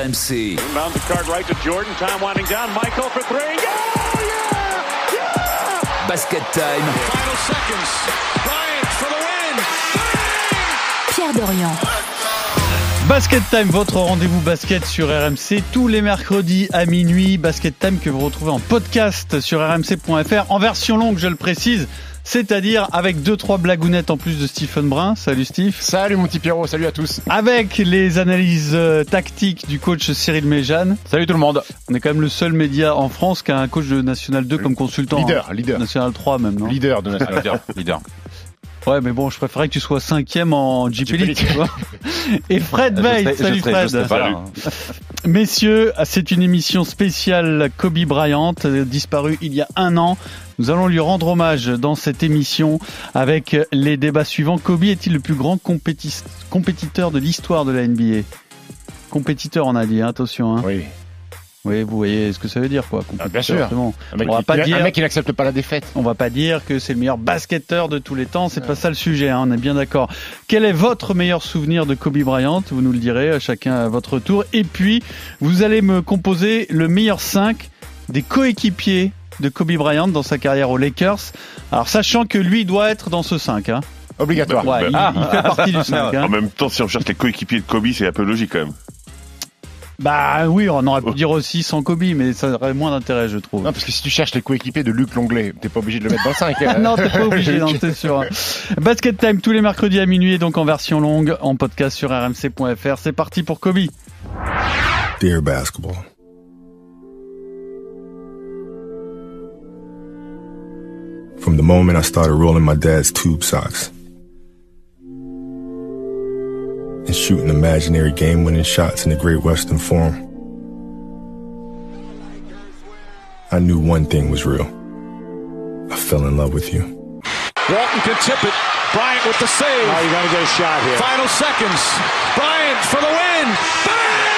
RMC. Inbound the card right to Jordan. Time winding down. Michael for three. Oh, yeah! Yeah! Basket time. Final seconds. Bryant for the win. Pierre Dorian. Basket Time, votre rendez-vous basket sur RMC tous les mercredis à minuit. Basket Time que vous retrouvez en podcast sur rmc.fr en version longue, je le précise. C'est-à-dire avec deux trois blagounettes en plus de Stephen Brun. Salut Steve. Salut mon petit Pierrot, salut à tous. Avec les analyses euh, tactiques du coach Cyril Méjeanne. Salut tout le monde. On est quand même le seul média en France qui a un coach de National 2 comme consultant. Leader, hein. leader. National 3 même, non? Leader de National leader. leader. Ouais, mais bon, je préférais que tu sois cinquième en League, League. tu vois. Et Fred je salut je Fred. Messieurs, c'est une émission spéciale Kobe Bryant, disparu il y a un an. Nous allons lui rendre hommage dans cette émission avec les débats suivants. Kobe est-il le plus grand compétiteur de l'histoire de la NBA Compétiteur, on a dit, hein, attention. Hein. Oui. Oui, vous voyez ce que ça veut dire, quoi. Ah, bien sûr. bon. Un mec, On va pas un dire- mec qui n'accepte pas la défaite. On va pas dire que c'est le meilleur basketteur de tous les temps, c'est pas ça le sujet, hein, on est bien d'accord. Quel est votre meilleur souvenir de Kobe Bryant? Vous nous le direz, chacun à votre tour. Et puis, vous allez me composer le meilleur 5 des coéquipiers de Kobe Bryant dans sa carrière aux Lakers. Alors, sachant que lui doit être dans ce 5. Hein. Obligatoire. Ouais, il, il fait partie du 5. hein. En même temps, si on cherche les coéquipiers de Kobe, c'est un peu logique quand même. Bah oui, on aurait pu dire aussi sans Kobe, mais ça aurait moins d'intérêt, je trouve. Non, parce que si tu cherches les coéquipiers de Luc Longley, t'es pas obligé de le mettre dans le 5. non, t'es pas obligé, non, c'est sûr. Basket Time tous les mercredis à minuit, donc en version longue, en podcast sur rmc.fr. C'est parti pour Kobe. Dear basketball. From the moment I started rolling my dad's tube socks and shooting imaginary game winning shots in the Great Western Forum, I knew one thing was real. I fell in love with you. Walton can tip it. Bryant with the save. Oh, you got to get a shot here. Final seconds. Bryant for the win. Bang!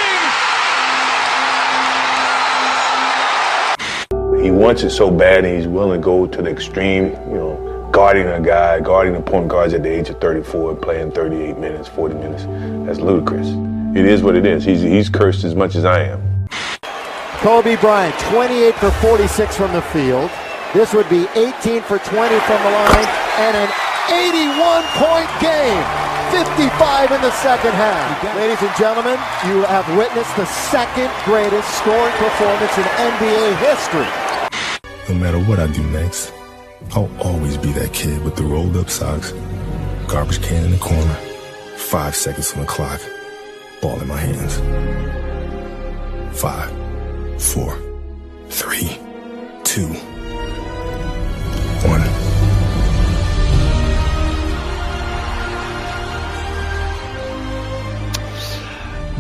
He wants it so bad and he's willing to go to the extreme, you know, guarding a guy, guarding the point guards at the age of 34 and playing 38 minutes, 40 minutes. That's ludicrous. It is what it is. He's, he's cursed as much as I am. Kobe Bryant, 28 for 46 from the field. This would be 18 for 20 from the line and an 81 point game. 55 in the second half. Ladies and gentlemen, you have witnessed the second greatest scoring performance in NBA history. No matter what I do next, I'll always be that kid with the rolled up socks, garbage can in the corner, five seconds on the clock, ball in my hands. Five, four, three, two,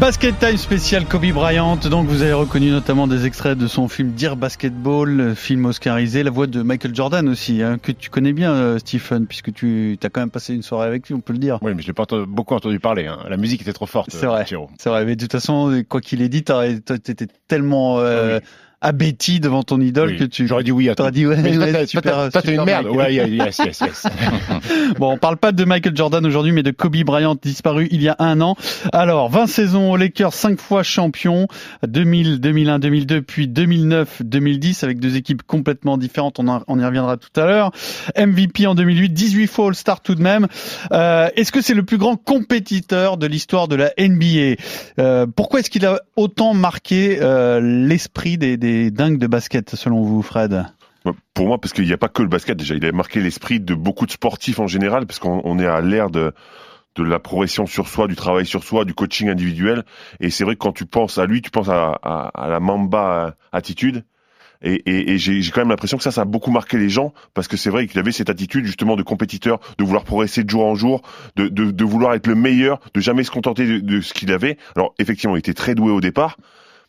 Basket Time spécial Kobe Bryant. Donc, vous avez reconnu notamment des extraits de son film Dear Basketball, film oscarisé, la voix de Michael Jordan aussi, hein, que tu connais bien, euh, Stephen, puisque tu as quand même passé une soirée avec lui, on peut le dire. Oui, mais je l'ai pas entendu- beaucoup entendu parler. hein. La musique était trop forte. C'est vrai. C'est vrai, mais de toute façon, quoi qu'il ait dit, t'étais tellement euh, abéti devant ton idole Oui. que tu J'aurais dit oui à t'aurais dit ouais, Mais ouais, super, toi, t'es une merde. Mike. Ouais, yes, yes, yes. Bon, on parle pas de Michael Jordan aujourd'hui, mais de Kobe Bryant disparu il y a un an. Alors, 20 saisons aux Lakers, 5 fois champion, 2000, 2001, 2002, puis 2009, 2010, avec deux équipes complètement différentes. On, en- on y reviendra tout à l'heure. MVP en 2008, 18 fois All-Star tout de même. Euh, est-ce que c'est le plus grand compétiteur de l'histoire de la NBA Euh, Pourquoi est-ce qu'il a autant marqué euh, l'esprit des, des dingues de basket, selon vous, Fred Pour moi, parce qu'il n'y a pas que le basket déjà, il a marqué l'esprit de beaucoup de sportifs en général, parce qu'on on est à l'ère de la progression sur soi, du travail sur soi, du coaching individuel. Et c'est vrai que quand tu penses à lui, tu penses à, la Mamba attitude. Et, j'ai quand même l'impression que ça, ça a beaucoup marqué les gens, parce que c'est vrai qu'il avait cette attitude justement de compétiteur, de vouloir progresser de jour en jour, de vouloir être le meilleur, de jamais se contenter de, de ce qu'il avait. Alors effectivement, il était très doué au départ,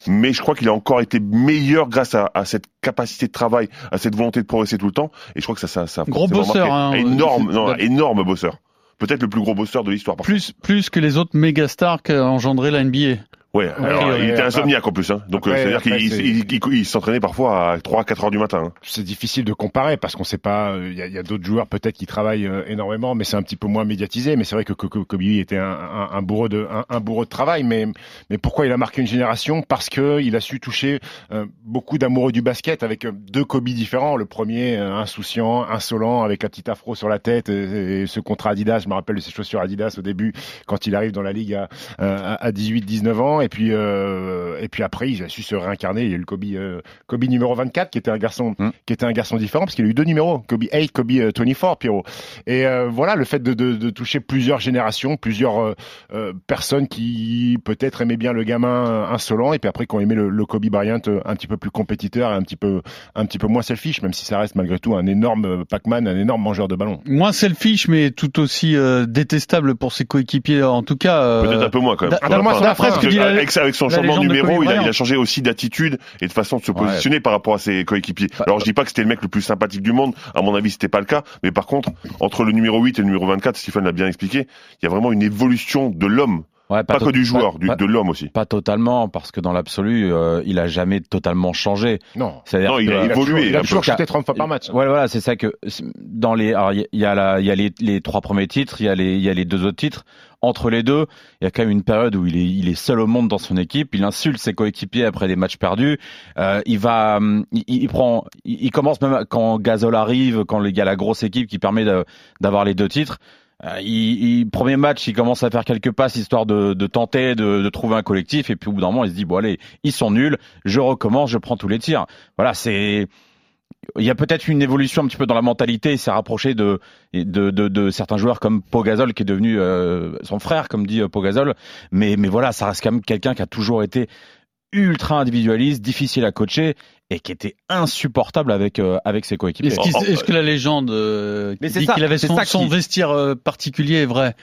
mais je crois qu'il a encore été meilleur grâce à, à cette capacité de travail, à cette volonté de progresser tout le temps. Et je crois que ça, ça, ça Gros bosseur, hein. énorme, C'est- non, énorme bosseur. Peut-être le plus gros bosseur de l'histoire. plus plus que les autres méga stars qu'a engendré la NBA. Ouais, alors, il était insomniaque en plus, hein. donc Après- c'est-à-dire qu'il s'entraînait parfois à 3-4 heures du matin. hein. c'est difficile de comparer parce qu'on sait pas. euh, Il y a, d'autres joueurs peut-être qui travaillent euh, énormément, mais c'est un petit peu moins médiatisé. Mais c'est vrai que Kobe était un, un, un bourreau de un, un bourreau de travail. Mais mais pourquoi il a marqué une génération? Parce que il a su toucher euh, beaucoup d'amoureux du basket avec euh, deux Kobe différents. Le premier euh, insouciant, insolent, avec la petite afro sur la tête et, et ce contrat Adidas. Je me rappelle de ses chaussures Adidas au début quand il arrive dans la ligue à, à, à 18-19 ans. Et puis euh, et puis après, il a su se réincarner. Il y a eu le Kobe euh, Kobe numéro 24 qui était un garçon Mm. qui était un garçon différent parce qu'il a eu deux numéros, Kobe 8, Kobe euh, 24, Pierrot. Et euh, voilà, le fait de, de, de toucher plusieurs générations, plusieurs euh, euh, personnes qui peut-être aimaient bien le gamin euh, insolent et puis après qui ont aimé le, le Kobe Bryant euh, un petit peu plus compétiteur et un petit peu un petit peu moins selfish, même si ça reste malgré tout un énorme euh, Pac-Man, un énorme mangeur de ballon. Moins selfish, mais tout aussi euh, détestable pour ses coéquipiers. En tout cas, euh, Peut-être un peu moins quand même. d'a- la Parce que dit que la- avec, avec son changement de numéro, il a, il a changé aussi d'attitude et de façon de se positionner par rapport à ses coéquipiers. Alors je dis pas que c'était le mec le plus sympathique du monde, à mon avis c'était pas le cas, mais par contre, entre le numéro 8 et le numéro 24, Stephen l'a bien expliqué, il y a vraiment une évolution de l'homme, Ouais, pas, que du joueur, pas- du- pas- de l'homme aussi. Pas totalement, parce que dans l'absolu, euh, il a jamais totalement changé. Non. C'est-à-dire Non, il que- a Il a évolué, il a toujours shooté 30 fois par match. Ouais, voilà, c'est ça que dans les, alors, il y a- il y a la, il y a les, les trois premiers titres, il y a les, il y a les deux autres titres. Entre les deux, il y a quand même une période où il est, il est seul au monde dans son équipe. Il insulte ses coéquipiers après des matchs perdus. Euh, il va, hum, il, il prend, il, il commence même quand Gasol arrive, quand il y a la grosse équipe qui permet d'avoir les deux titres. Euh, il- premier match, il commence à faire quelques passes histoire de, de tenter de, de trouver un collectif. Et puis au bout d'un moment, il se dit bon allez, ils sont nuls. Je recommence, je prends tous les tirs. Voilà, c'est il y a peut-être une évolution un petit peu dans la mentalité. Il s'est rapproché de, de, de, de certains joueurs comme Pogazol qui est devenu euh, son frère, comme dit euh, Pogazol. Mais, mais voilà, ça reste quand même quelqu'un qui a toujours été ultra individualiste, difficile à coacher et qui était insupportable avec euh, avec ses coéquipiers. Est-ce, Oh, oh, est-ce que la légende euh, Mais qui c'est dit qu'il avait son, ça son vestiaire euh, particulier est vrai?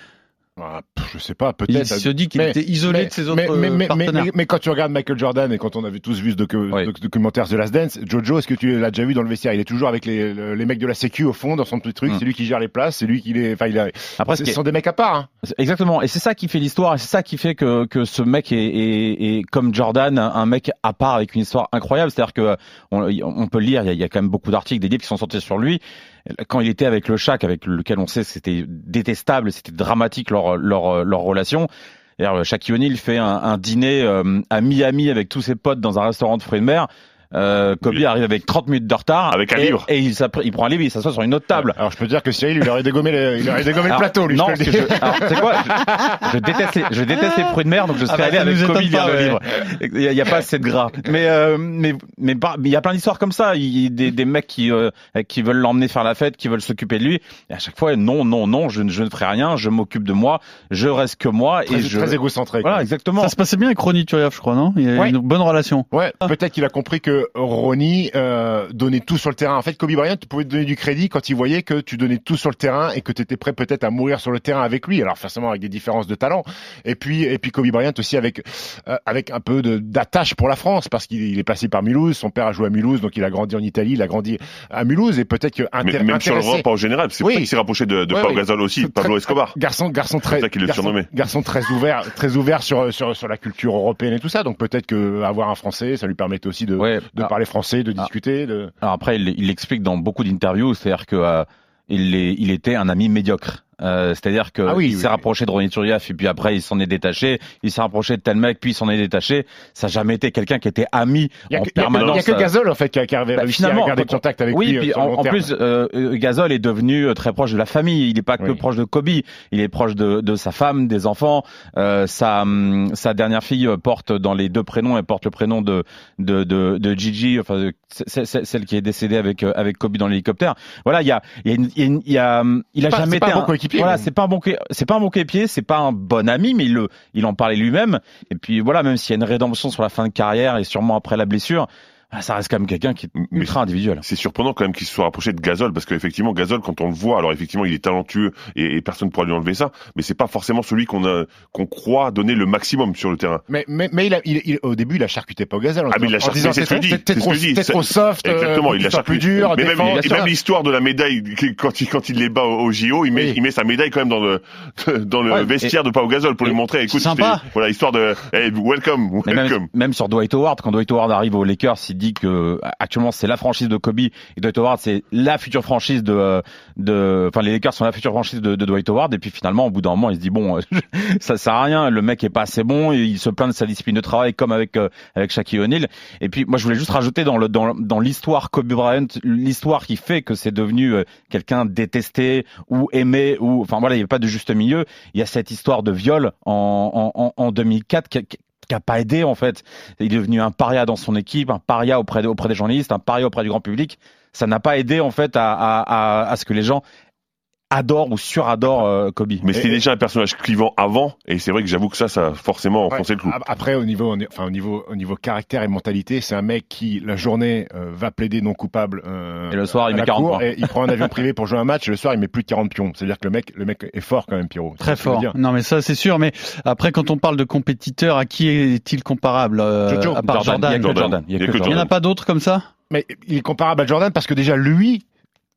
Je sais pas, Il peut-être. se dit qu'il était isolé mais- de ses autres mais, mais, partenaires. mais- quand tu regardes Michael Jordan et quand on avait tous vu ce docu- Oui. doc- documentaire The Last Dance, Jojo, est-ce que tu l'as déjà vu dans le vestiaire? Il est toujours avec les, le- les mecs de la Sécu au fond, dans son petit truc. Mm. C'est lui qui gère les places, c'est lui qui les. Enfin, il a. Après, ce sont des mecs à part. Hein. Exactement, et c'est ça qui fait l'histoire, c'est ça qui fait que, que ce mec est, est, est, comme Jordan, un, mec à part avec une histoire incroyable. C'est-à-dire que on, on peut le lire, il y, a, il y a quand même beaucoup d'articles, des livres qui sont sortis sur lui. Quand il était avec le Shaq, avec lequel on sait c'était détestable, c'était dramatique leur leur, leur relation. Shaquille O'Neal fait un, un dîner euh, à Miami avec tous ses potes dans un restaurant de fruits de mer. Euh, Kobe Oui. arrive avec 30 minutes de retard. Avec un et, livre. Et il, prend un livre, il s'assoit sur une autre table. Alors je peux dire que Cyril, il aurait dégommé le, il aurait dégommé le plateau, lui. non, je je, alors, tu sais quoi je, je déteste les, je déteste les fruits de mer, donc je serais bah, allé avec Kobe lire le livre. Il y, a, y a pas assez de gras. Mais euh, mais mais il y a plein d'histoires comme ça. Il y a des, des mecs qui euh, qui veulent l'emmener faire la fête, qui veulent s'occuper de lui. Et à chaque fois, non, non, non, je, ne- je ne ferai rien. Je m'occupe de moi. Je reste que moi Très, et je. très égocentré. Voilà, exactement. Ça se passait bien avec Ronnie Turiaf, je crois, non? Il y a Ouais. une bonne relation. Ouais, peut-être qu'il a compris que Ronnie euh, donnait tout sur le terrain. En fait, Kobe Bryant, tu pouvais te donner du crédit quand il voyait que tu donnais tout sur le terrain et que tu étais prêt peut-être à mourir sur le terrain avec lui. Alors forcément avec des différences de talent. Et puis et puis Kobe Bryant aussi avec euh, avec un peu de d'attache pour la France parce qu'il il est passé par Mulhouse. Son père a joué à Mulhouse, donc il a grandi en Italie, il a grandi à Mulhouse et peut-être que Mais intér- même sur intéressé- l'Europe en général, c'est pour Oui. ça qu'il s'est rapproché de, de Ouais, oui. Gasol aussi, Très- Pablo Escobar. Garçon, garçon très, ça qu'il le garçon, surnommait. garçon très ouvert, très ouvert sur sur sur la culture européenne et tout ça. Donc peut-être que avoir un Français, ça lui permettait aussi de Ouais. De Ah. parler français, de Ah. discuter. De... Alors après, il il l'explique dans beaucoup d'interviews, c'est-à-dire que euh, il, est- il était un ami médiocre. Euh, c'est-à-dire que Ah oui, il oui, s'est oui. rapproché de Ronny Turiaf et puis après il s'en est détaché. Il s'est rapproché de tel mec puis il s'en est détaché. Ça n'a jamais été quelqu'un qui était ami Il y a, en que- il y a que- permanence. il y a que Gasol en fait qui a, qui a Bah, réussi finalement, à garder contact avec oui, lui. puis euh, en, plus, euh, Gasol est devenu euh, très proche de la famille. Il n'est pas que proche de Kobe. Il est proche de, de sa femme, des enfants. Euh, sa, hum, sa dernière fille porte dans les deux prénoms. Elle porte le prénom de de de, de Gigi, enfin celle qui est décédée avec avec Kobe dans l'hélicoptère. Voilà, il y a il y a, une- il y a, il hum, il a jamais été un coéquipier, Voilà, mais- c'est pas un bon c'est pas un bon coéquipier, c'est pas un bon ami, mais il le il en parlait lui-même. Et puis voilà, même s'il y a une rédemption sur la fin de carrière et sûrement après la blessure. Ah, ça reste quand même quelqu'un qui est Mais ultra individuel. C'est surprenant quand même qu'il se soit rapproché de Gasol parce qu'effectivement Gasol quand on le voit alors effectivement il est talentueux et, et personne ne pourra lui enlever ça mais c'est pas forcément celui qu'on a qu'on croit donner le maximum sur le terrain. Mais, mais, mais il a, il, il- au début, il a charcuté pas en Ah mais il a charcuté, c'est ce que je dis. disant, T'es c'est ce trop, que je dis. t'es trop soft, euh, Exactement, faut il a sois plus charcuté. dur. Mais même, et etc. même l'histoire de la médaille quand il quand il les bat au, au JO, il met Oui. il met sa médaille quand même dans le dans le Ouais, vestiaire de Pau Gasol pour et lui montrer écoute sympa. voilà histoire de hey, welcome welcome. même, même sur Dwight Howard, quand Dwight Howard arrive aux Lakers, il dit que actuellement c'est la franchise de Kobe et Dwight Howard c'est la future franchise de, de, enfin les Lakers sont la future franchise de, de Dwight Howard. Et puis finalement au bout d'un moment il se dit bon ça sert à rien, le mec est pas assez bon, il se plaint de sa discipline de travail comme avec euh, avec Shaquille O'Neal. Et puis moi je voulais juste rajouter dans le dans, dans l'histoire Kobe Bryant l'histoire qui fait que c'est devenu euh, quelqu'un détesté ou aimé ou enfin voilà il n'y a pas de juste milieu, il y a cette histoire de viol en en, en, en 2004 qui, qui qui a pas aidé en fait. Il est devenu un paria dans son équipe, un paria auprès, auprès des journalistes, un paria auprès du grand public. Ça n'a pas aidé en fait à, à, à ce que les gens adorent ou suradorent euh, Kobe. Mais c'était déjà un personnage clivant avant et c'est vrai que j'avoue que ça ça a forcément Ouais. enfoncé le clou. Ap- Après, au niveau, enfin, au niveau, au niveau caractère et mentalité, c'est un mec qui, la journée, euh, va plaider non coupable. euh, Et le soir, il met la 40 cour, points. Et il prend un avion privé pour jouer un match. Et le soir, il met plus de 40 pions. C'est-à-dire que le mec, le mec est fort quand même, Pierrot. Très fort. Non, mais ça, c'est sûr. Mais après, quand on parle de compétiteur, à qui est-il comparable euh, Jojo. À part Jordan. il n'y en a pas d'autres comme ça? Mais il est comparable à Jordan parce que déjà, lui,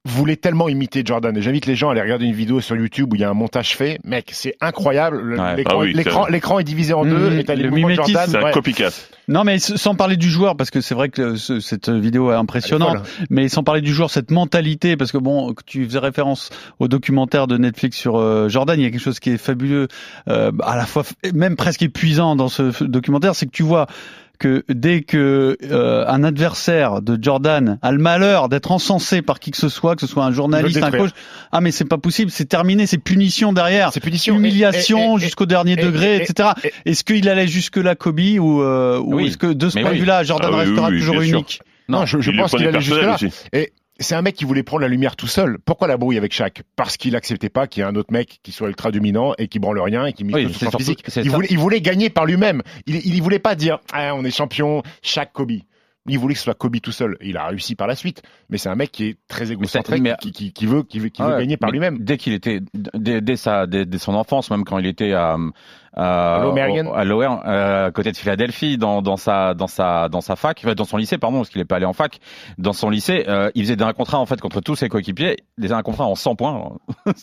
voulait tellement imiter Jordan. Et j'invite les gens à aller regarder une vidéo sur YouTube où il y a un montage fait. Mec, c'est incroyable. Le- Ouais. L'écran, oui, est divisé en Mmh, deux. Et t'as les le mouvements de mimétisme. Jordan. C'est un Ouais. copycat. Non, mais sans parler du joueur, parce que c'est vrai que ce- cette vidéo est impressionnante. Elle est folle. Mais sans parler du joueur, cette mentalité, parce que bon, que tu faisais référence au documentaire de Netflix sur euh, Jordan, il y a quelque chose qui est fabuleux, euh, à la fois même presque épuisant dans ce documentaire, c'est que tu vois que dès que euh, un adversaire de Jordan a le malheur d'être encensé par qui que ce soit, que ce soit un journaliste, un coach, ah mais c'est pas possible, c'est terminé, c'est punition derrière, C'est punition. humiliation Et- et- et- jusqu'au dernier et- degré, et- etc. et- Est-ce qu'il allait jusque là Kobe ou, euh, ou est-ce que de ce Mais point de oui. vue-là, Jordan Ah oui, restera oui, oui, toujours unique? Non, je, je pense qu'il allait jusque là. aussi. C'est un mec qui voulait prendre la lumière tout seul. Pourquoi la brouille avec Shaq? Parce qu'il acceptait pas qu'il y ait un autre mec qui soit ultra dominant et qui branle rien et qui mise Oui, tout son physique. Il voulait, il voulait gagner par lui-même. Il, il, voulait pas dire ah, on est champion, Shaq, Kobe. Il voulait que ce soit Kobe tout seul. Il a réussi par la suite. Mais c'est un mec qui est très égocentrique, mais- qui, qui, qui veut, qui veut, qui Ah veut gagner par lui-même. Dès qu'il était, dès, dès sa, dès, dès son enfance, même quand il était à, à, à l'OR, euh, à côté de Philadelphie, dans, dans sa, dans sa, dans sa fac, dans son lycée, pardon, parce qu'il est pas allé en fac. Dans son lycée, euh, il faisait un contrat en fait contre tous ses coéquipiers, des un contrat en 100 points.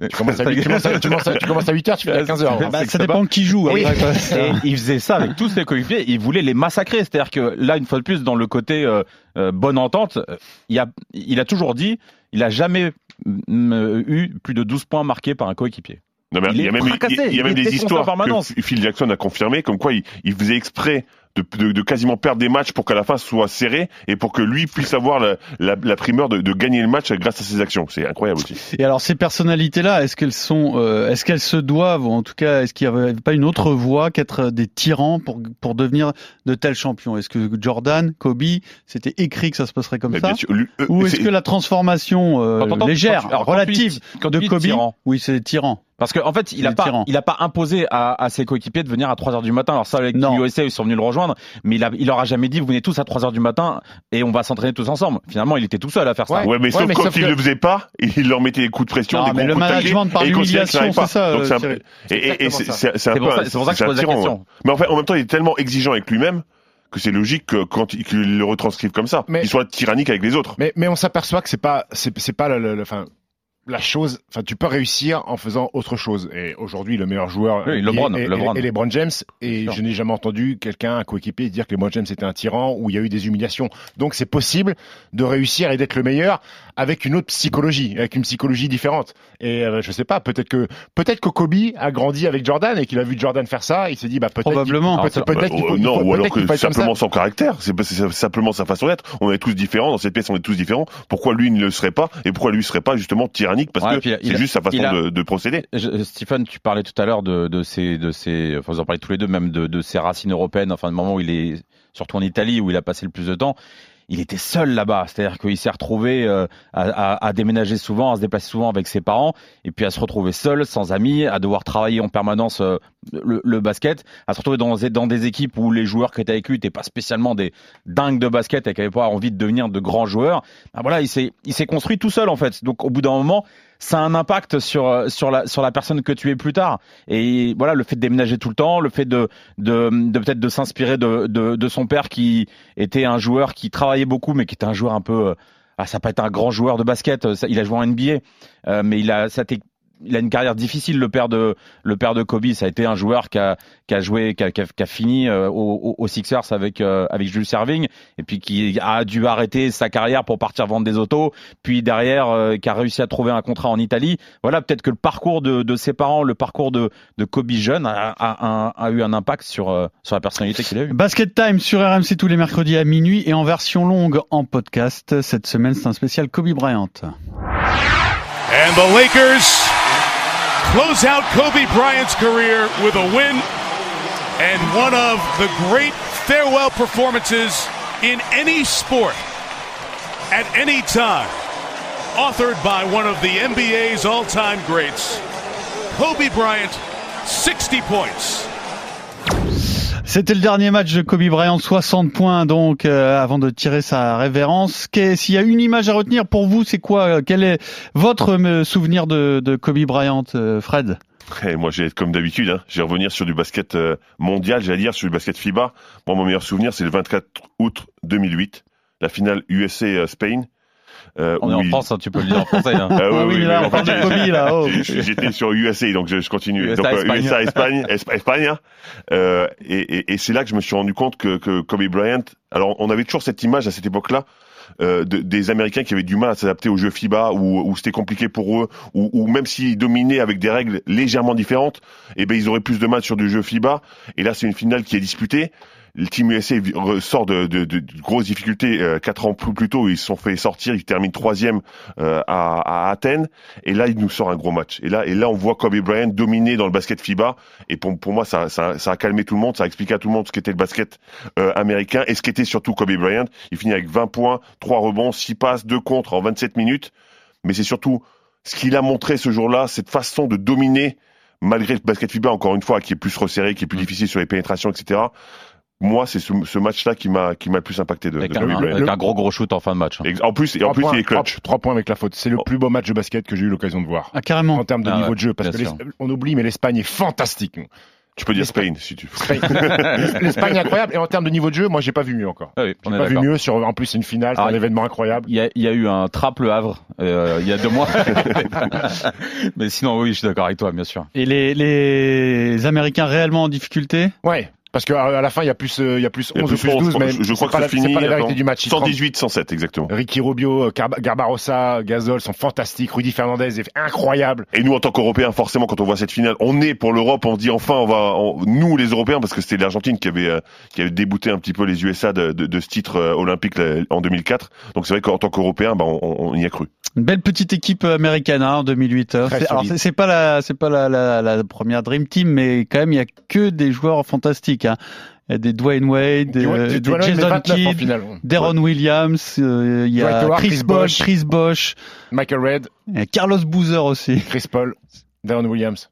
Tu commences à, tu commences à, tu commences à, tu commences à 8 heures, tu finis à 15 heures. Ah, Bah, Ça dépend qui joue. Oui. Et il faisait ça avec tous ses coéquipiers. Il voulait les massacrer. C'est-à-dire que là, une fois de plus, dans le côté euh, euh, bonne entente, euh, il a, il a toujours dit, il a jamais mm, eu plus de 12 points marqués par un coéquipier. Non, mais Il il y a est même, fracassé, il y a même des histoires que Phil Jackson a confirmé, comme quoi il, il faisait exprès de, de, de quasiment perdre des matchs pour qu'à la fin soit serré et pour que lui puisse avoir la, la, la primeur de, de gagner le match grâce à ses actions. C'est incroyable aussi. Et alors ces personnalités-là, est-ce qu'elles sont, euh, est-ce qu'elles se doivent, ou en tout cas, est-ce qu'il n'y avait pas une autre voie qu'être des tyrans pour pour devenir de tels champions? Est-ce que Jordan, Kobe, c'était écrit que ça se passerait comme Mais ça? bien sûr, lui- euh, Ou est-ce que la transformation euh, Quand légère, quand tu- alors, quand tu relative de Kobe, tyran, oui, c'est tyran. Parce qu'en fait, il Il a est pas, tyran. il a pas imposé à, à ses coéquipiers de venir à 3 heures du matin. Alors ça, avec Non. USA, ils sont venus le rejoindre, mais il, a, il leur a jamais dit, vous venez tous à 3 heures du matin et on va s'entraîner tous ensemble. Finalement, il était tout seul à faire ça. Ouais. Ouais, mais sauf mais quand sauf il que- le faisait pas, il leur mettait des coups de pression, Non, des mais le coups de management par l'humiliation, c'est ça. Donc, un-. Et, et- et exactement c'est pour peu, ça- c'est pour ça que je un pose la question. ouais. Mais en fait, en même temps, il est tellement exigeant avec lui-même que c'est logique que quand le retranscrive comme ça, Mais- qu'il soit tyrannique avec les autres. Mais, mais on s'aperçoit que c'est pas, c'est, c'est pas le, le- le- enfin, la chose, enfin, tu peux réussir en faisant autre chose. Et aujourd'hui, le meilleur joueur Oui, est- LeBron, est, est- LeBron. James. Et je n'ai jamais entendu quelqu'un, un coéquipier, dire que LeBron James était un tyran ou il y a eu des humiliations. Donc, c'est possible de réussir et d'être le meilleur avec une autre psychologie, avec une psychologie différente. Et euh, je sais pas, peut-être que peut-être que Kobe a grandi avec Jordan et qu'il a vu Jordan faire ça. Il s'est dit, bah peut-être, Probablement. peut-être, Euh, non, ou alors que simplement son caractère, c'est simplement sa façon d'être. On est tous différents dans cette pièce, on est tous différents. Pourquoi lui ne le serait pas et pourquoi lui serait pas justement Parce Ouais, que c'est juste sa façon a- de, de procéder. Je- Stephen, tu parlais tout à l'heure de, de ces, enfin, vous en parlez tous les deux, même de, de ses racines européennes. Enfin, le moment où il est, surtout en Italie, où il a passé le plus de temps, il était seul là-bas. C'est-à-dire qu'il s'est retrouvé euh, à, à- à déménager souvent, à se déplacer souvent avec ses parents, et puis à se retrouver seul, sans amis, à devoir travailler en permanence euh, le, basket, à se retrouver dans, dans des équipes où les joueurs qui étaient avec lui n'étaient pas spécialement des dingues de basket et qui n'avaient pas envie de devenir de grands joueurs. Ben voilà, il s'est construit tout seul en fait. Donc au bout d'un moment, ça a un impact sur sur la sur la personne que tu es plus tard. Et voilà, le fait de déménager tout le temps, le fait de de, peut-être de s'inspirer de, de son père qui était un joueur qui travaillait beaucoup, mais qui était un joueur un peu ah, ça peut être un grand joueur de basket. Il a joué en NBA, euh, mais il a, ça il a une carrière difficile. Le père de le père de Kobe, ça a été un joueur qui a, qui a joué, qui a, fini euh, aux au, Sixers avec euh, avec Jules Serving, et puis qui a dû arrêter sa carrière pour partir vendre des autos, puis derrière euh, qui a réussi à trouver un contrat en Italie. Voilà, peut-être que le parcours de, ses parents, le parcours de, de Kobe jeune, a, a, a, eu un impact sur sur la personnalité qu'il a eu. Basket Time sur RMC tous les mercredis à minuit et en version longue en podcast. Cette semaine, c'est un spécial Kobe Bryant. And the Lakers close out Kobe Bryant's career with a win and one of the great farewell performances in any sport at any time. Authored by one of the NBA's all time greats, Kobe Bryant, 60 points. C'était le dernier match de Kobe Bryant, 60 points donc euh, avant de tirer sa révérence. S'il y a une image à retenir pour vous, c'est quoi Quel est votre euh, souvenir de, de Kobe Bryant, euh, Fred? Et moi, j'ai comme d'habitude, hein, je vais revenir sur du basket mondial, j'allais dire sur du basket FIBA. Moi, mon meilleur souvenir, c'est le 24 août 2008, la finale USA-Spain. Euh, on est en France, hein, tu peux le dire en français. Hein. Ah, oui, oui, là, on parle de Kobe, là. Oh. J'étais sur USA, donc je, je continue. USA, donc, euh, Espagne. USA, Espagne, Espagne. Hein. Euh, et, et, et c'est là que je me suis rendu compte que, que Kobe Bryant. Alors, on avait toujours cette image à cette époque-là. Euh, de, des Américains qui avaient du mal à s'adapter au jeu FIBA, où, où c'était compliqué pour eux, ou, ou même s'ils dominaient avec des règles légèrement différentes, eh ben ils auraient plus de mal sur du jeu FIBA. Et là, c'est une finale qui est disputée le Team USA sort de, de, de, grosses difficultés euh, quatre ans plus, plus tôt. Ils se sont fait sortir, ils terminent troisième euh, à, à, Athènes. Et là, il nous sort un gros match. Et là, et là, on voit Kobe Bryant dominer dans le basket FIBA. Et pour, pour moi, ça, ça, ça a calmé tout le monde. Ça a expliqué à tout le monde ce qu'était le basket euh, américain et ce qu'était surtout Kobe Bryant. Il finit avec 20 points, 3 rebonds, 6 passes, 2 contre en 27 minutes. Mais c'est surtout ce qu'il a montré ce jour-là, cette façon de dominer malgré le basket FIBA, encore une fois, qui est plus resserré, qui est plus difficile sur les pénétrations, etc moi, c'est ce, ce match-là qui m'a qui m'a le plus impacté de, avec, de un, avec un, gros gros shoot en fin de match. Hein. En plus, et en plus, points, il est clutch. Trois, points avec la faute. C'est le plus beau match de basket que j'ai eu l'occasion de voir. Ah, carrément. En termes de ah, niveau ouais, de jeu, parce que on oublie, mais l'Espagne est fantastique. Tu peux dire Spain si tu veux. L'Espagne est incroyable et en termes de niveau de jeu, moi j'ai pas vu mieux encore. Ah oui, j'ai pas vu mieux sur en plus c'est une finale, c'est un événement incroyable. Il y a, y a, eu un trappe Havre euh, il y a deux mois. Mais sinon oui, je suis d'accord avec toi bien sûr. Et les, les Américains réellement en difficulté? Ouais. Parce qu'à la fin, il y a plus, il y a plus 11 ou plus 12, mais je crois que c'est fini. pas la vérité du match. 118, 107, exactement. Ricky Rubio, Garbarossa, Gasol sont fantastiques. Rudy Fernandez est incroyable. Et nous, en tant qu'Européens, forcément, quand on voit cette finale, on est pour l'Europe. On se dit enfin, on va, on, nous les Européens, parce que c'était l'Argentine qui avait, euh, qui avait débouté un petit peu les USA de, de, de ce titre euh, olympique en 2004. Donc c'est vrai qu'en tant qu'Européens, bah, on, on, y a cru. Une belle petite équipe américaine hein, en 2008. Alors c'est pas la, c'est pas la, la, la, première Dream Team, mais quand même il y a que des joueurs fantastiques. Hein. Il y a des Dwayne Wade, des, des Jason Kidd, Deron Williams, euh, il y a Chris, Bosh, Chris Michael Red, Carlos Boozer aussi, Chris Paul, Deron Williams.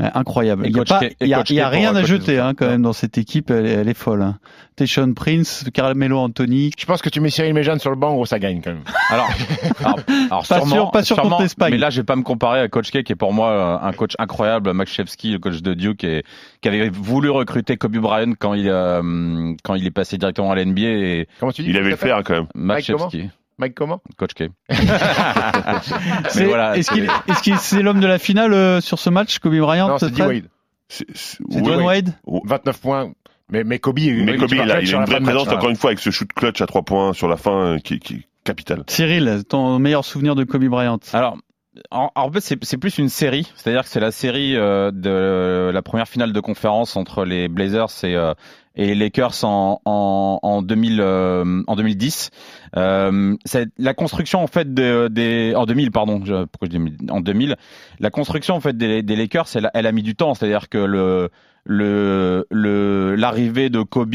Incroyable. Il n'y a, pas, y a, y a rien à jeter hein, quand même dans cette équipe, elle, elle est folle. Hein. Teshon Prince, Carmelo Anthony. Je pense que tu mets Cyril Méjeanne sur le banc, ou ça gagne quand même. Alors, alors, alors pas sûrement, sûr, pas sûr sûrement, contre l'Espagne. Mais là, je vais pas me comparer à Coach K, qui est pour moi un coach incroyable, Max Shevsky, le coach de Duke, et, qui avait voulu recruter Kobe Bryant quand il euh, quand il est passé directement à l'NBA. Et Comment tu dis Il avait faire quand même. Max Shevsky. Mike comment Coach K. Mais voilà, est-ce qu'il est, est, qu c'est l'homme de la finale euh, sur ce match, Kobe Bryant Non, c'est D Wade. C'est Dwayne Wade 29 points. Mais, mais Kobe, mais Kobe il, a, il a une vraie présence, encore une fois, avec ce shoot clutch à 3 points sur la fin euh, qui, qui est capital. Cyril, ton meilleur souvenir de Kobe Bryant Alors, en, en fait, c'est plus une série, c'est-à-dire que c'est la série euh, de la première finale de conférence entre les Blazers et, euh, et les Lakers en, en, en, 2000, euh, en 2010. Euh, la construction en fait des, des en 2000 pardon, je, pourquoi je dis en 2000, la construction en fait des, des Lakers, elle, elle a mis du temps, c'est-à-dire que le le l'arrivée de Kobe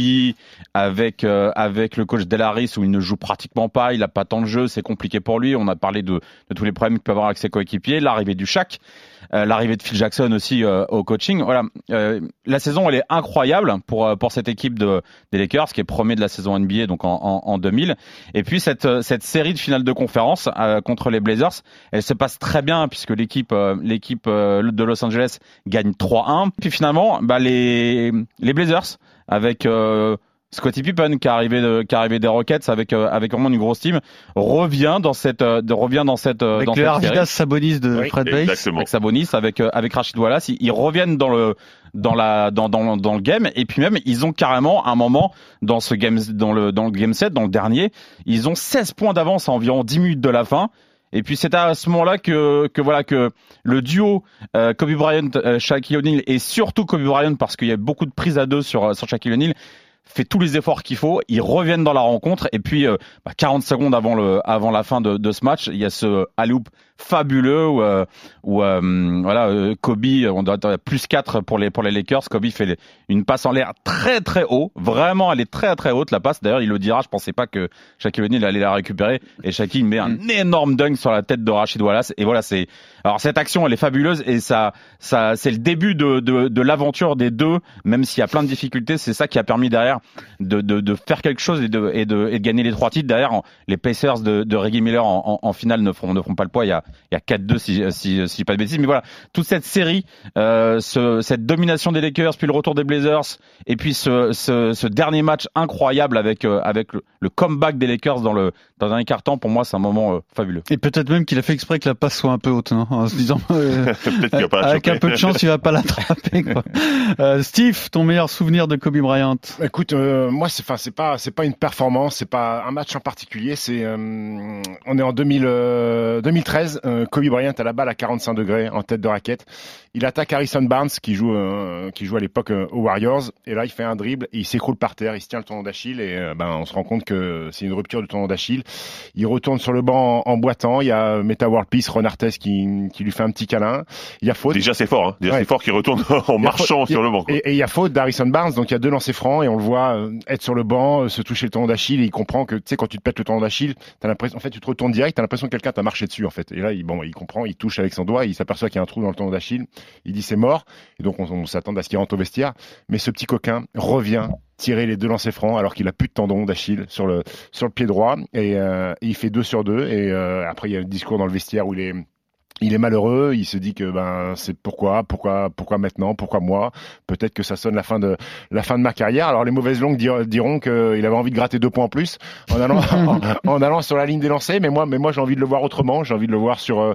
avec euh, avec le coach Delaris où il ne joue pratiquement pas, il a pas tant de jeu, c'est compliqué pour lui. On a parlé de, de tous les problèmes qu'il peut avoir avec ses coéquipiers, l'arrivée du Shaq, l'arrivée de Phil Jackson aussi euh, au coaching. Voilà, euh, la saison elle est incroyable pour euh, pour cette équipe de des Lakers qui est premier de la saison NBA donc en, en, en 2000. Et puis cette euh, cette série de finales de conférence euh, contre les Blazers, elle se passe très bien puisque l'équipe euh, l'équipe euh, de Los Angeles gagne 3-1. Puis finalement, bah les les Blazers avec euh, Scottie Pippen qui est arrivé de, qui est arrivé des Rockets avec euh, avec vraiment une grosse team revient dans cette euh, de- revient dans cette euh, Avec dans le Arvidas Sabonis de Oui, Fred Bates. Avec Sabonis avec euh, avec Rachid Wallace ils, ils reviennent dans le dans la dans, dans dans le game et puis même ils ont carrément un moment dans ce game dans le dans le game set dans le dernier ils ont 16 points d'avance à environ 10 minutes de la fin et puis c'est à ce moment-là que que voilà que le duo euh, Kobe Bryant euh, Shaquille O'Neal et surtout Kobe Bryant parce qu'il y a beaucoup de prises à deux sur euh, sur Shaquille O'Neal fait tous les efforts qu'il faut, ils reviennent dans la rencontre et puis euh, bah, 40 secondes avant le avant la fin de, de ce match, il y a ce alley-oop fabuleux où, euh, où euh, voilà euh, Kobe on doit être plus 4 pour les pour les Lakers, Kobe fait les- une passe en l'air très très haut, vraiment elle est très très haute la passe. D'ailleurs, il le dira, je pensais pas que Shaquille O'Neal allait la récupérer. Et Shaquille met un énorme dunk sur la tête de Rachid Wallace. Et voilà, c'est alors cette action elle est fabuleuse et ça ça c'est le début de de, de l'aventure des deux même s'il y a plein de difficultés, c'est ça qui a permis derrière de, de, de faire quelque chose et de, et de, et de gagner les trois titres. Derrière, les Pacers de, de Reggie Miller en, en, en finale ne feront, ne feront pas le poids. Il y a, il y a 4-2 si, si, si pas de bêtises. Mais voilà, toute cette série, euh, ce, cette domination des Lakers, puis le retour des Blazers, et puis ce, ce, ce dernier match incroyable avec, euh, avec le, le comeback des Lakers dans le, dans dernier quart-temps, pour moi, c'est un moment euh, fabuleux. Et peut-être même qu'il a fait exprès que la passe soit un peu haute, non en se disant euh, pas avec un peu de chance, il va pas l'attraper. Euh, Steve, ton meilleur souvenir de Kobe Bryant? Écoute, euh, moi, c'est, enfin, c'est pas, c'est pas une performance, c'est pas un match en particulier. C'est, euh, on est en 2000, euh, 2013. euh, Kobe Bryant a la balle à 45 degrés en tête de raquette. Il attaque Harrison Barnes qui joue, qui joue à l'époque aux Warriors. Et là, il fait un dribble et il s'écroule par terre. Il se tient le tendon d'Achille et ben, on se rend compte que c'est une rupture du tendon d'Achille. Il retourne sur le banc en, en boitant. Il y a Meta World Peace, Ron Artest qui, qui lui fait un petit câlin. Il y a faute. Déjà, c'est fort. Hein. Déjà, Ouais. c'est fort qu'il retourne en marchant faute- sur le banc. quoi. Et il y a faute d'Harrison Barnes, donc il y a deux lancers francs et on le voit euh, être sur le banc, euh, se toucher le tendon d'Achille et il comprend que tu sais quand tu te pètes le tendon d'Achille, t'as l'impression, en fait tu te retournes direct, t'as l'impression que quelqu'un t'a marché dessus en fait. Et là il bon il comprend, il touche avec son doigt, il s'aperçoit qu'il y a un trou dans le tendon d'Achille, il dit c'est mort. Et donc on, s'attend à ce qu'il rentre au vestiaire, mais ce petit coquin revient tirer les deux lancers francs alors qu'il a plus de tendon d'Achille sur le sur le pied droit. Et, euh, il fait deux sur deux et après il y a le discours dans le vestiaire où il est il est malheureux, il se dit que ben c'est pourquoi, pourquoi, pourquoi maintenant, pourquoi moi? Peut-être que ça sonne la fin de la fin de ma carrière. Alors les mauvaises langues dir- diront qu'il avait envie de gratter deux points en plus en allant en, en allant sur la ligne des lancers. Mais moi, mais moi j'ai envie de le voir autrement. J'ai envie de le voir sur euh,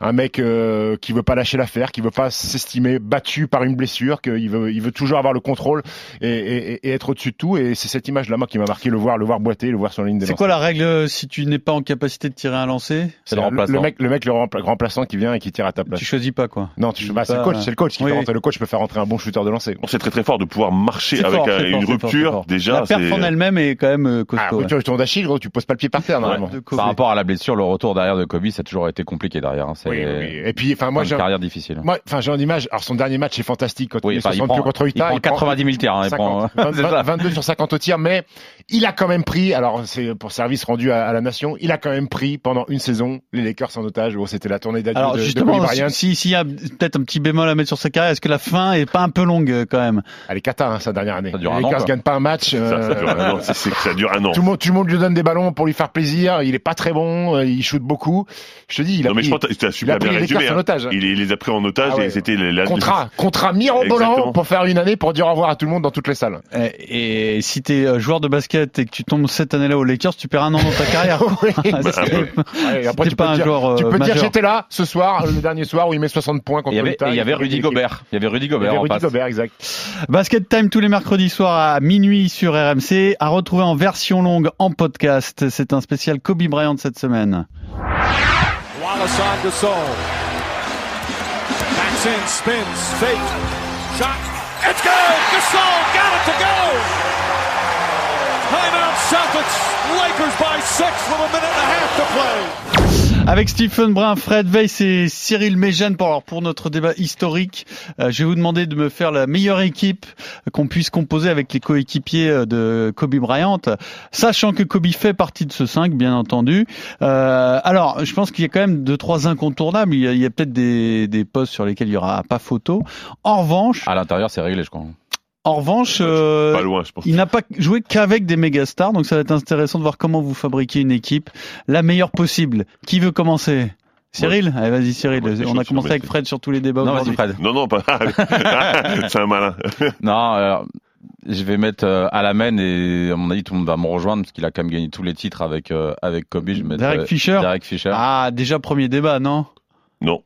un mec euh, qui veut pas lâcher l'affaire, qui veut pas s'estimer battu par une blessure, qu'il veut il veut toujours avoir le contrôle et, et, et être au-dessus de tout. Et c'est cette image-là moi qui m'a marqué, le voir, le voir boiter, le voir sur la ligne des C'est lancers. quoi la règle euh, si tu n'es pas en capacité de tirer un lancer? C'est le le, remplaçant. le mec, le mec le rempla- qui vient et qui tire à ta place. Tu choisis pas quoi. Non, tu, bah, c'est le coach, c'est le coach qui oui, fait oui. rentrer. Le coach peut faire rentrer un bon shooter de lancer. C'est très très fort de pouvoir marcher avec fort, un- c'est fort, une fort, rupture. fort. Déjà, la perf en elle-même est quand même euh, Ah, costaud. ouais. rupture tendon d'Achille, gros, tu poses pas le pied par terre normalement. Par rapport à la blessure, le retour derrière de Kobe, ça a toujours été compliqué derrière. hein. C'est Oui. Et puis, enfin, moi, une j'ai, carrière difficile. moi, enfin, j'ai en image. Alors, son dernier match est fantastique quand Oui, il est enfin, il 60 prend, contre il Utah. prend 90 000 tirs. hein, il 50, prend- 20, c'est ça. 22 sur 50 au tir, mais il a quand même pris, alors c'est pour service rendu à, la nation, il a quand même pris pendant une saison les Lakers en otage. C'était la tournée Alors de, justement, Bryant. si s'il y a peut-être un petit bémol à mettre sur sa carrière, est-ce que la fin est pas un peu longue euh, quand même? Elle est cata, hein, sa dernière année. Ça dure les un an, Lakers quoi. gagnent pas un match. ça, euh, ça dure un an. C'est- c'est que ça dure un an. Tout le, monde, tout le monde lui donne des ballons pour lui faire plaisir. Il est pas très bon. euh, Il shoot beaucoup. Je te dis, il a Non, mais pris, je pense il a super pris bien les résumé. en hein. otage. hein. Il, il les a pris en otage Ah ouais. et c'était la, Contrat, contrat mirobolant Exactement. pour faire une année pour dire au revoir à tout le monde dans toutes les salles. Et, et si t'es joueur de basket et que tu tombes cette année-là aux Lakers, tu perds un an dans ta carrière. Oui. C'est- Bah, après, tu pas peux un dire, joueur, euh, tu peux dire j'étais là ce soir, le dernier soir où il met 60 points contre Il y avait, il y Rudy. Gobert. Il y avait Rudy Il y Gobert avait Rudy passe. Gobert, exact. Basket Time tous les mercredis soirs à minuit sur RMC, à retrouver en version longue en podcast. C'est un spécial Kobe Bryant cette semaine. Wallace on Gasol. Backs in, spins, fake. Shot. It's good! Gasol got it to go! Timeout Celtics. Lakers by six with a minute and a half to play. Avec Stephen Brun, Fred Weiss et Cyril Méjeanne pour, alors, pour notre débat historique. Euh, je vais vous demander de me faire la meilleure équipe qu'on puisse composer avec les coéquipiers euh, de Kobe Bryant, sachant que Kobe fait partie de ce 5, bien entendu. Euh, alors, je pense qu'il y a quand même deux, trois incontournables. Il y a, a peut-être des, des postes sur lesquels il y aura pas photo. En revanche, À l'intérieur, c'est réglé, je crois. En revanche, euh, Pas loin, je pense. il n'a pas joué qu'avec des méga stars, donc ça va être intéressant de voir comment vous fabriquez une équipe la meilleure possible. Qui veut commencer? Cyril? Allez, vas-y Cyril. On a commencé avec Fred sur tous les débats Non, vas-y. Fred. Non, non, pas. c'est un malin. Non, alors, je vais mettre euh, Alamen et à mon avis, tout le monde va me rejoindre parce qu'il a quand même gagné tous les titres avec, euh, avec Kobe. Je vais mettre Derek euh, Fisher Derek Fisher. Ah, déjà premier débat, non? Non.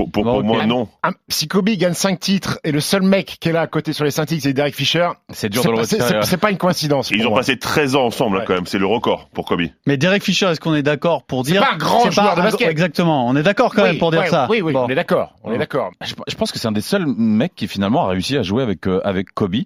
Pour, pour, Bon, pour ok. moi, non. Un- si Kobe gagne 5 titres et le seul mec qui est là à côté sur les 5 titres, c'est Derek Fisher, C'est dur c'est de le pas, c'est- c'est- c'est pas une coïncidence. Ils ont moi. passé 13 ans ensemble, hein, Ouais. quand même. C'est le record pour Kobe. Mais Derek Fisher, est-ce qu'on est d'accord pour dire pas un grand c'est joueur de un- basket. Exactement, on est d'accord quand Oui, même pour dire ouais, ça. Oui, oui, Bon. on est d'accord. On est d'accord. Je, je pense que c'est un des seuls mecs qui finalement a réussi à jouer avec euh, avec Kobe,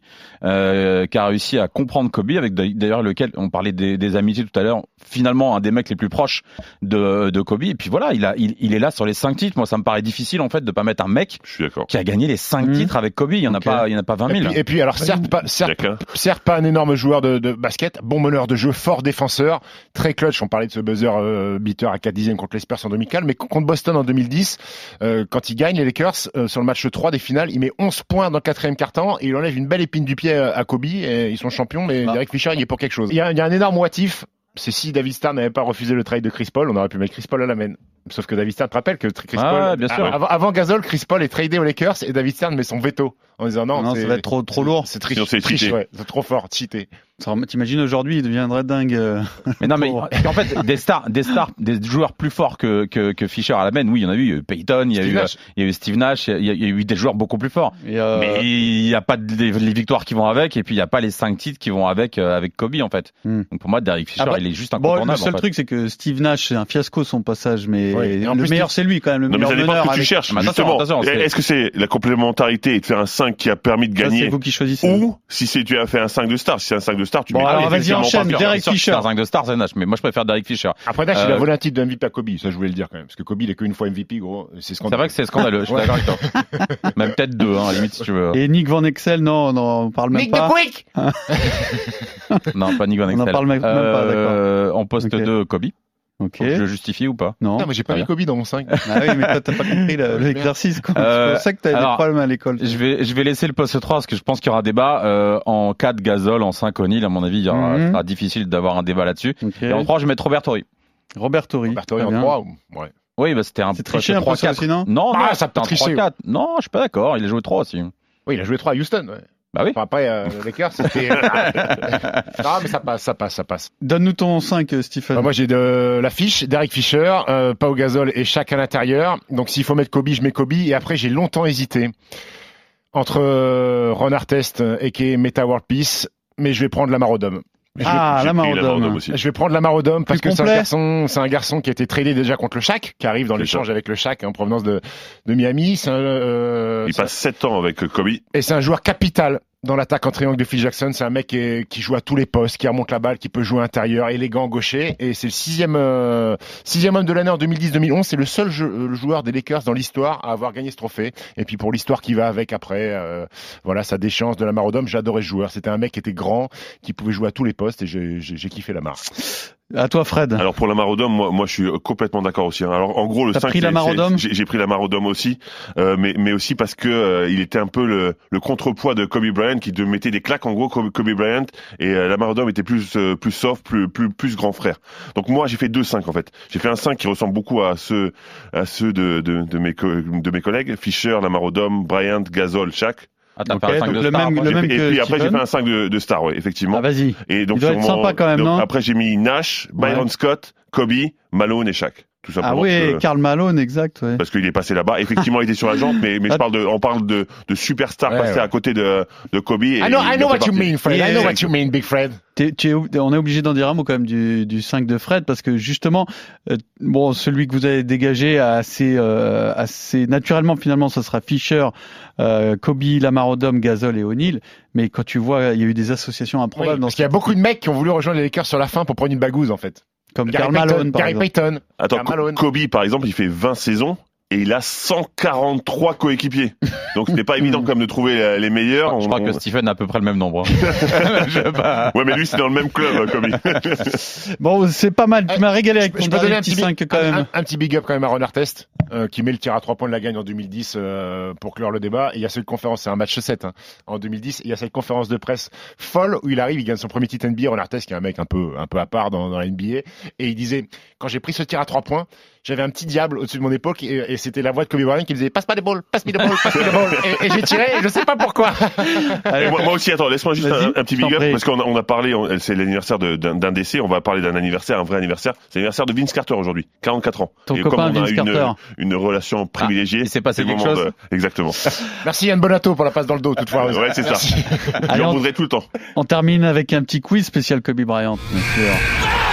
euh, qui a réussi à comprendre Kobe, avec d'ailleurs lequel on parlait des, des amitiés tout à l'heure. Finalement, un des mecs les plus proches de, de Kobe. Et puis voilà, il a il, il est là sur les cinq titres. Moi, ça me paraît difficile en fait de pas mettre un mec Je suis d'accord. qui a gagné les cinq Mhm. titres avec Kobe. Il y en a pas il y en a pas 20 Et 000. puis, et puis, alors, certes, pas, certes, certes, pas un énorme joueur de, de basket, bon meneur de jeu, fort défenseur, très clutch. On parlait de ce buzzer euh, beater à 4 dixièmes contre les Spurs en demi-finale, mais contre Boston en 2010, euh, quand il gagne les Lakers euh, sur le match 3 des finales, il met 11 points dans le quatrième quart-temps et il enlève une belle épine du pied à Kobe. Et ils sont champions, mais Bah. Derek Fisher, il est pour quelque chose. Il y a, il y a un énorme motif. C'est si David Starr n'avait pas refusé le trade de Chris Paul, on aurait pu mettre Chris Paul à la main. Sauf que David Stern te rappelle que Chris Ah, Paul, bien sûr. avant, avant Gasol, Chris Paul est tradé aux Lakers et David Stern met son veto en disant non, Non, c'est- ça va être trop trop lourd. c'est triche, c'est ouais, c'est trop fort, cheaté. T'imagines aujourd'hui, il deviendrait dingue. euh. Mais non, mais en fait, des stars, des stars, des joueurs plus forts que, que, que Fischer à la main, oui, il y en a eu. Il y a eu Peyton, il y a, Steve eu, Nash. il y a eu Steve Nash, il y a, il y a eu des joueurs beaucoup plus forts. Euh, Mais il n'y a pas de- les, les victoires qui vont avec, et puis il n'y a pas les cinq titres qui vont avec euh, avec Kobe en fait. Hmm. Donc pour moi, Derek Fisher, Après, il est juste Bon, incontournable. le seul en fait. truc, c'est que Steve Nash, c'est un fiasco son passage, mais Le plus, meilleur, c'est lui quand même, le Non, mais meilleur ça dépend ce que tu avec- cherches. Mais attention, Justement, attention, est-ce que c'est la complémentarité et de faire un 5 qui a permis de Ça, gagner c'est vous qui choisissez. ou si c'est tu as fait un 5 de star, si c'est un 5 de star, tu Bon, mets alors, vas-y, enchaîne. Derek Fisher. Un 5 de star, c'est Nash, mais moi je préfère Derek Fisher. Après Nash, il a Euh, volé un titre de MVP à Kobe, ça je voulais le dire quand même, parce que Kobe il est qu'une fois MVP, gros. C'est C'est vrai que c'est scandaleux, je suis d'accord avec toi. Même peut-être deux, hein, à la limite, si tu veux. Et Nick Van Exel, non, on parle même pas. Quick Non, pas Nick Van On en parle même pas, Euh, En poste. 2, Kobe. Ok. Je le justifie ou pas? Non. Ah, mais j'ai pas mis Kobe dans mon 5. Ah oui, mais toi, t'as pas compris le- l'exercice. Euh, c'est pour ça que t'as des alors, problèmes à l'école. Je vais, je vais laisser le poste 3 parce que je pense qu'il y aura débat. Euh, en 4, Gasol, en 5, O'Neal, à mon avis, il y aura, Mhm. sera difficile d'avoir un débat là-dessus. Ok. Et en 3, je vais mettre Robert Torrey. Robert Torrey. Bartori Très en bien. 3 ou... Ouais. Oui, bah, c'était un C'est triché un peu, ça 3-4. aussi, non Non, non, Ah, ça c'était peut un tricher, 3-4. Non, je suis pas d'accord. Il a joué 3 aussi. Oui, il a joué 3 à Houston, ouais. Bah oui. Enfin, après, euh, les Lakers, c'était... non, mais ça passe, ça passe, ça passe. Donne-nous ton 5, euh, Stephen. Bah, moi, j'ai de l'affiche, Derek Fisher, euh, Pau Gasol et Shaq à l'intérieur. Donc, s'il faut mettre Kobe, je mets Kobe. Et après, j'ai longtemps hésité entre euh, Ron Artest et qui est Meta World Peace, mais je vais prendre Lamar Odom. Ah, la Marodome. Marodome aussi. Je vais prendre Lamar Odom parce Plus que c'est un garçon, c'est un garçon qui a été tradé déjà contre le Shaq, qui arrive dans l'échange avec le Shaq en provenance de, de Miami. C'est un, euh, Il passe 7 ans avec Kobe. et c'est un joueur capital dans l'attaque en triangle de Phil Jackson. C'est un mec qui, joue à tous les postes, qui remonte la balle, qui peut jouer intérieur, élégant, gaucher. Et c'est le sixième, euh, sixième homme de l'année en 2010-2011. C'est le seul euh, joueur des Lakers dans l'histoire à avoir gagné ce trophée. Et puis pour l'histoire qui va avec après, euh, voilà, sa déchéance de la Marodome. J'adorais ce joueur. C'était un mec qui était grand, qui pouvait jouer à tous les postes. Et j'ai kiffé la marre. À toi, Fred. Alors pour la Marodome, moi, moi je suis complètement d'accord aussi. hein. Alors en gros le T'as 5 pris la Marodome j'ai pris la Marodome aussi, euh, mais mais aussi parce que euh, il était un peu le, le contrepoids de Kobe Bryant qui te mettait des claques en gros Kobe, Kobe Bryant et euh, la Marodome était plus euh, plus soft, plus plus plus grand frère. Donc moi j'ai fait deux 5 en fait. J'ai fait un 5 qui ressemble beaucoup à ceux à ceux de de, de mes de mes collègues Fisher, la Marodome, Bryant, Gasol, Shaq. Ah, t'as Ok, fait un 5 donc de le star. même- le même et puis après j'ai fait un 5 de, de star, ouais, effectivement. Ah, vas-y. Et donc Il doit sur être sympa quand même, non? Après j'ai mis Nash, Byron Ouais. Scott, Kobe, Malone et Shaq. Tout Ah oui, Karl Malone, exact, ouais. parce qu'il est passé là-bas. Effectivement, il était sur la jambe, mais, mais je parle de, on parle de, de superstar Ouais, passé ouais. à côté de, de Kobe. Et I know, I know what you partie. mean, Fred. I know what you mean, Big Fred. T'es- tu es, on est obligé d'en dire un mot quand même du, du 5 de Fred parce que justement, euh, bon, celui que vous avez dégagé assez, euh, assez naturellement finalement, ça sera Fischer, euh, Kobe, Lamar Odom, Gasol et O'Neal. Mais quand tu vois, il y a eu des associations Oui, improbables dans parce qu'il y a beaucoup de mecs qui ont voulu rejoindre les Lakers sur la fin pour prendre une bagouze, en fait. Comme Gary Karl Malone, Payton, par Gary exemple. Payton. Attends, Karl Malone. Kobe, par exemple, il fait 20 saisons et il a 143 coéquipiers. Donc, ce n'est pas évident quand même de trouver les meilleurs. Je On- crois on- que Stephen a à peu près le même nombre. hein. Je. Ouais, mais lui, c'est dans le même club, Kobe. Bon, c'est pas mal. Tu m'as régalé avec Je ton dernier un petit petit, 5 big, quand même. un- un petit big up quand même à Ron Artest, euh, qui met le tir à trois points de la gagne en 2010 euh, pour clore le débat. Et il y a cette conférence, c'est un match 7 hein, en 2010. Et il y a cette conférence de presse folle où il arrive, il gagne son premier titre NBA. Ron Artest, qui est un mec un peu, un peu à part dans, dans la NBA, et il disait quand j'ai pris ce tir à trois points, j'avais un petit diable au-dessus de mon époque et, et c'était la voix de Kobe Bryant qui disait passe pas des balles, passe pas des balles, passe pas des balles. Et, et j'ai tiré, et je sais pas pourquoi. Moi, moi aussi, attends, laisse-moi juste un, un petit big up, parce qu'on a, on a parlé, on- c'est l'anniversaire d'un décès, on va parler d'un anniversaire, un vrai anniversaire. C'est l'anniversaire de Vince Carter aujourd'hui, 44 ans. Ton et copain comme on a Vince une, Carter. une relation privilégiée, s'est passé c'est le quelque moment chose de- Exactement. Merci Yann Bonato pour la passe dans le dos toutefois. ouais, c'est ça. J'en voudrais tout le temps. on termine avec un petit quiz spécial Kobe Bryant, bien sûr.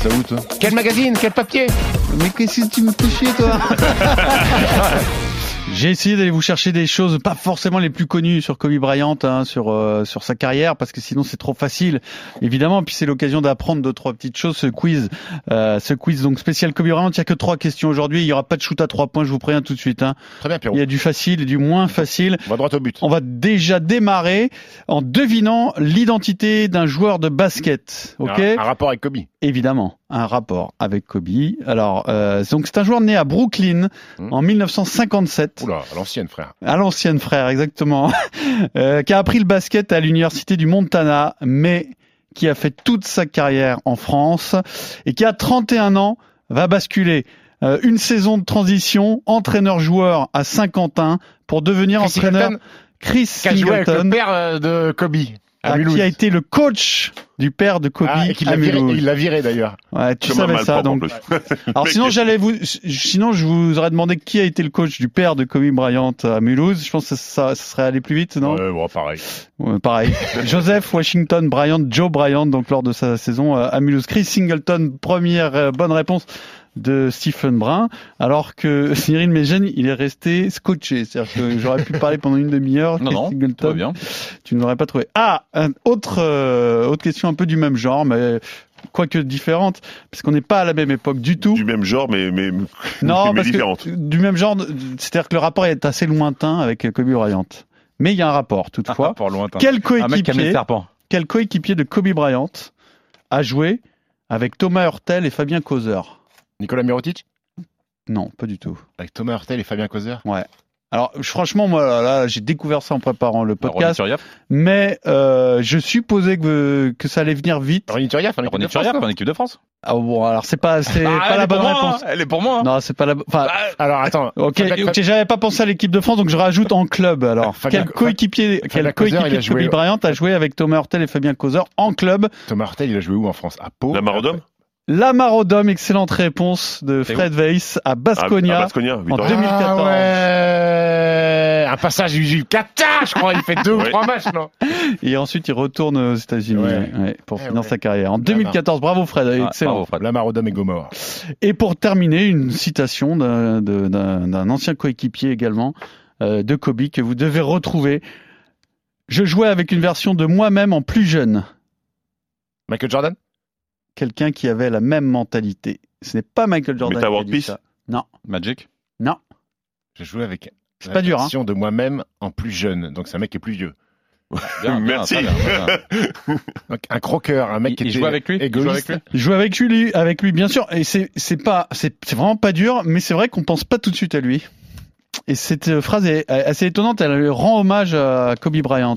Ça où, toi Quel magazine Quel papier? Mais qu'est-ce que tu me fais toi? J'ai essayé d'aller vous chercher des choses pas forcément les plus connues sur Kobe Bryant, hein, sur euh, sur sa carrière, parce que sinon c'est trop facile, évidemment. Puis c'est l'occasion d'apprendre deux trois petites choses. Ce quiz, euh, ce quiz donc spécial Kobe Bryant. Il y a que trois questions aujourd'hui. Il y aura pas de shoot à trois points. Je vous préviens tout de suite. Hein. Très bien, Pierrot. Il y a du facile et du moins facile. On va droit au but. On va déjà démarrer en devinant l'identité d'un joueur de basket. Ok? un, un rapport avec Kobe. Évidemment, un rapport avec Kobe. Alors, euh, donc c'est un joueur né à Brooklyn Hmm. en 1957. Oula, à l'ancienne, frère. À l'ancienne frère, exactement. Euh, qui a appris le basket à l'université du Montana, mais qui a fait toute sa carrière en France et qui a 31 ans va basculer euh, une saison de transition entraîneur-joueur à Saint-Quentin pour devenir Chris entraîneur. Chris Qui a joué avec le père euh, de Kobe. À ah, Mulhouse. qui a été le coach du père de Kobe Ah, et l'a viré, il l'a viré d'ailleurs. Ouais, tu savais ça, donc. Alors sinon j'allais vous, sinon je vous aurais demandé qui a été le coach du père de Kobe Bryant à Mulhouse. Je pense que ça, ça serait allé plus vite, non? Ouais, bon, pareil. Ouais, Pareil. Joseph Washington Bryant, Joe Bryant, donc lors de sa saison euh, à Mulhouse. Chris Singleton, première euh, bonne réponse de Stephen Brun, alors que Cyril Mégène, il est resté scotché. C'est-à-dire que j'aurais pu parler pendant une demi-heure. Non, non, tout va bien. tu ne l'aurais pas trouvé. Ah, un autre, euh, autre question un peu du même genre, mais quoique différente, parce qu'on n'est pas à la même époque du tout. Du même genre, mais, mais, Non, mais parce différente. que du même genre, c'est-à-dire que le rapport est assez lointain avec Kobe Bryant. Mais il y a un rapport toutefois. Pour lointain. Quel Un a mis le coéquipier, quel coéquipier de Kobe Bryant a joué avec Thomas Hurtel et Fabien Causeur Nicolas Mirotic? Non, pas du tout. Avec Thomas Hurtel et Fabien Causer? Alors je- franchement, moi là, là, j'ai découvert ça en préparant le podcast, Turiaf. mais euh, je supposais que, que ça allait venir vite. René Turiaf, en équipe équipe de France. Ah bon, alors c'est pas c'est Ah, pas elle la est bonne pour moi, réponse. hein. Elle est pour moi. Non, c'est pas la. Enfin, Alors attends. Ok, j'avais pas pensé à l'équipe de France, donc je rajoute en club. Alors, Fabien- quel coéquipier, Fabien quel coéquipier de joué- Kobe Bryant a joué avec Thomas Hurtel et Fabien Causeur en club? Thomas Hurtel, il a joué où en France? À Pau? La Marodome La Marodome, excellente réponse de Fred Weiss à à, à Basconia. Baskonia, Victoria. 2014. Ah ouais Un passage du Qatar, je crois. Il fait deux ou trois matchs, non? Et ensuite, il retourne aux États-Unis Ouais. ouais, pour Eh finir ouais. sa carrière. En 2014, bravo Fred, Ah, excellent. bravo, Fred. La Marodome et Gomorre. Et pour terminer, une citation d'un de- d'un- d'un ancien coéquipier également euh, de Kobe que vous devez retrouver. Je jouais avec une version de moi-même en plus jeune. Michael Jordan? Quelqu'un qui avait la même mentalité. Ce n'est pas Michael Jordan Meta qui a World dit Peace ça. Non, Magic. non. J'ai joué avec C'est la pas dur, hein. version de moi-même en plus jeune. Donc c'est un mec qui est plus vieux. Bien, bien, Merci. très bien, très bien. Donc un croqueur, un mec Il- qui il était joue avec lui? Il joue égoïste. avec lui? Je joue avec lui, avec lui, bien sûr. Et c'est, c'est pas, c'est, c'est vraiment pas dur, mais c'est vrai qu'on pense pas tout de suite à lui. Et cette euh, phrase est assez étonnante. Elle rend hommage à Kobe Bryant.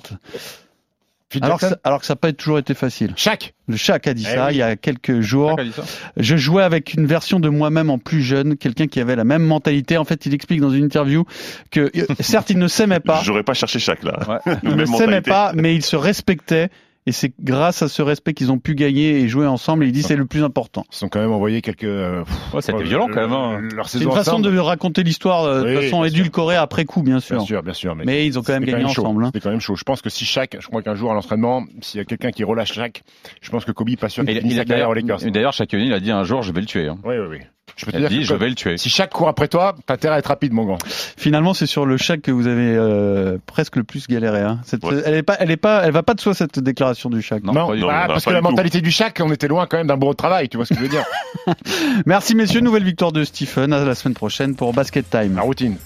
Alors que, ça, alors que ça n'a pas toujours été facile. Shaq Le Shaq a dit Eh ça oui. il y a quelques jours. Qui a dit ça Je jouais avec une version de moi-même en plus jeune, quelqu'un qui avait la même mentalité. En fait, il explique dans une interview que, euh, certes, il ne s'aimait pas. J'aurais pas cherché chaque là. Ouais. Ils ne mentalité. pas, mais ils se respectaient. Et c'est grâce à ce respect qu'ils ont pu gagner et jouer ensemble. Et il dit c'est le plus important. Ils sont quand même envoyé quelques. euh, Ouais, c'était euh, violent quand même. hein. Leur C'est saison une façon ensemble. de raconter l'histoire euh, de façon édulcorée après coup, bien sûr. Bien sûr, bien sûr. Mais, Mais ils ont quand même gagné ensemble. hein. C'était quand même chaud. Je pense que si Shaq, je crois qu'un jour à l'entraînement, s'il y a quelqu'un qui relâche Shaq, je pense que Kobe pas sûr Et qu'il il- finisse il sa a carrière d'ailleurs, aux Lakers. et d'ailleurs, Shaq O'Neal a dit un jour, je vais le tuer. hein. Oui, oui, oui. Je peux te dire dit, que je vais le tuer. si chaque court après toi, t'as intérêt à être rapide, mon grand. Finalement, c'est sur le Shaq que vous avez euh, presque le plus galéré. Hein. Cette- Ouais. Elle est pas, elle est pas, elle va pas de soi cette déclaration du Shaq. Non, bah, Non, parce que la tout. mentalité du chac, on était loin quand même d'un bureau de travail, tu vois ce que je veux dire Merci messieurs, nouvelle victoire de Stephen. À la semaine prochaine pour Basket Time. La routine.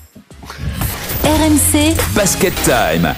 RMC Basket Time.